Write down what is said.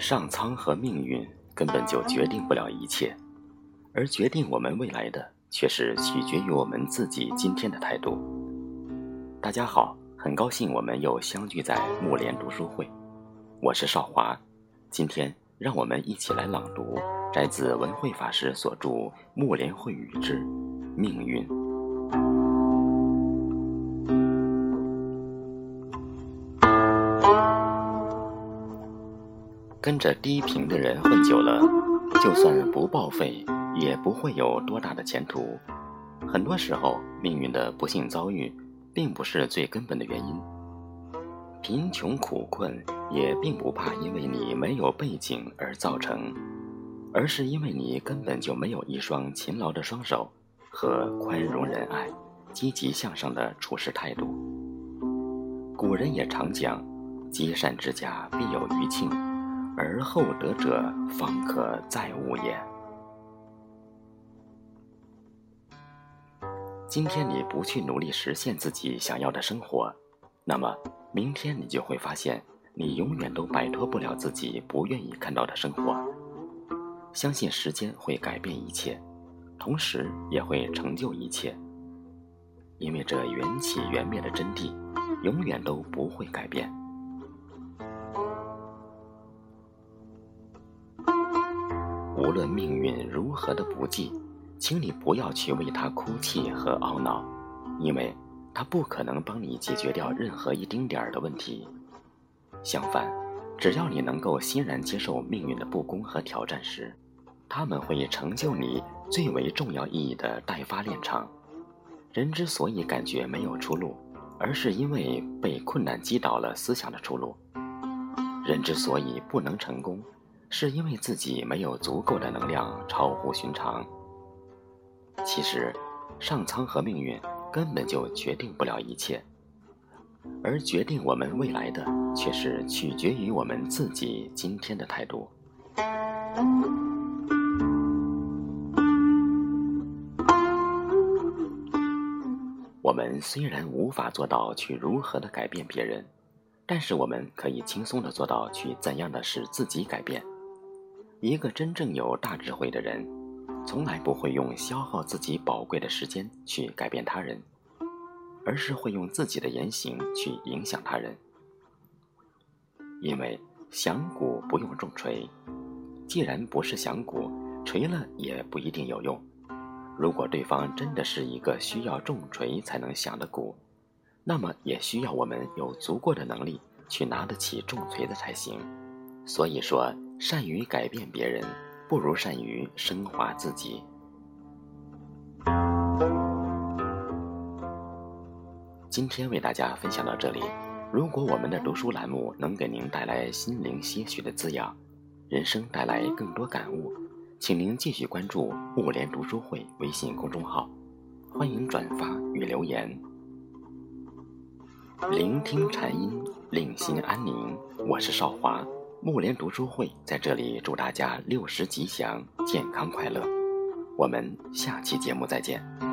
上苍和命运根本就决定不了一切，而决定我们未来的却是取决于我们自己今天的态度。大家好，很高兴我们又相聚在木莲读书会，我是少华。今天让我们一起来朗读摘自文慧法师所著《木莲会语之命运》。跟着低频的人混久了，就算不报废，也不会有多大的前途。很多时候，命运的不幸遭遇，并不是最根本的原因。贫穷苦困也并不怕因为你没有背景而造成，而是因为你根本就没有一双勤劳的双手和宽容仁爱、积极向上的处事态度。古人也常讲：“积善之家必有余庆。”而后得者方可再无也。今天你不去努力实现自己想要的生活，那么明天你就会发现，你永远都摆脱不了自己不愿意看到的生活。相信时间会改变一切，同时也会成就一切，因为这缘起缘灭的真谛，永远都不会改变。无论命运如何的不济，请你不要去为他哭泣和懊恼，因为他不可能帮你解决掉任何一丁点儿的问题。相反，只要你能够欣然接受命运的不公和挑战时，他们会成就你最为重要意义的待发炼场。人之所以感觉没有出路，而是因为被困难击倒了思想的出路。人之所以不能成功。是因为自己没有足够的能量超乎寻常。其实，上苍和命运根本就决定不了一切，而决定我们未来的却是取决于我们自己今天的态度。我们虽然无法做到去如何的改变别人，但是我们可以轻松的做到去怎样的使自己改变。一个真正有大智慧的人，从来不会用消耗自己宝贵的时间去改变他人，而是会用自己的言行去影响他人。因为响鼓不用重锤，既然不是响鼓，锤了也不一定有用。如果对方真的是一个需要重锤才能响的鼓，那么也需要我们有足够的能力去拿得起重锤的才行。所以说。善于改变别人，不如善于升华自己。今天为大家分享到这里。如果我们的读书栏目能给您带来心灵些许的滋养，人生带来更多感悟，请您继续关注木莲读书会微信公众号，欢迎转发与留言。聆听禅音，令心安宁。我是少华。木莲读书会在这里祝大家六十吉祥、健康快乐。我们下期节目再见。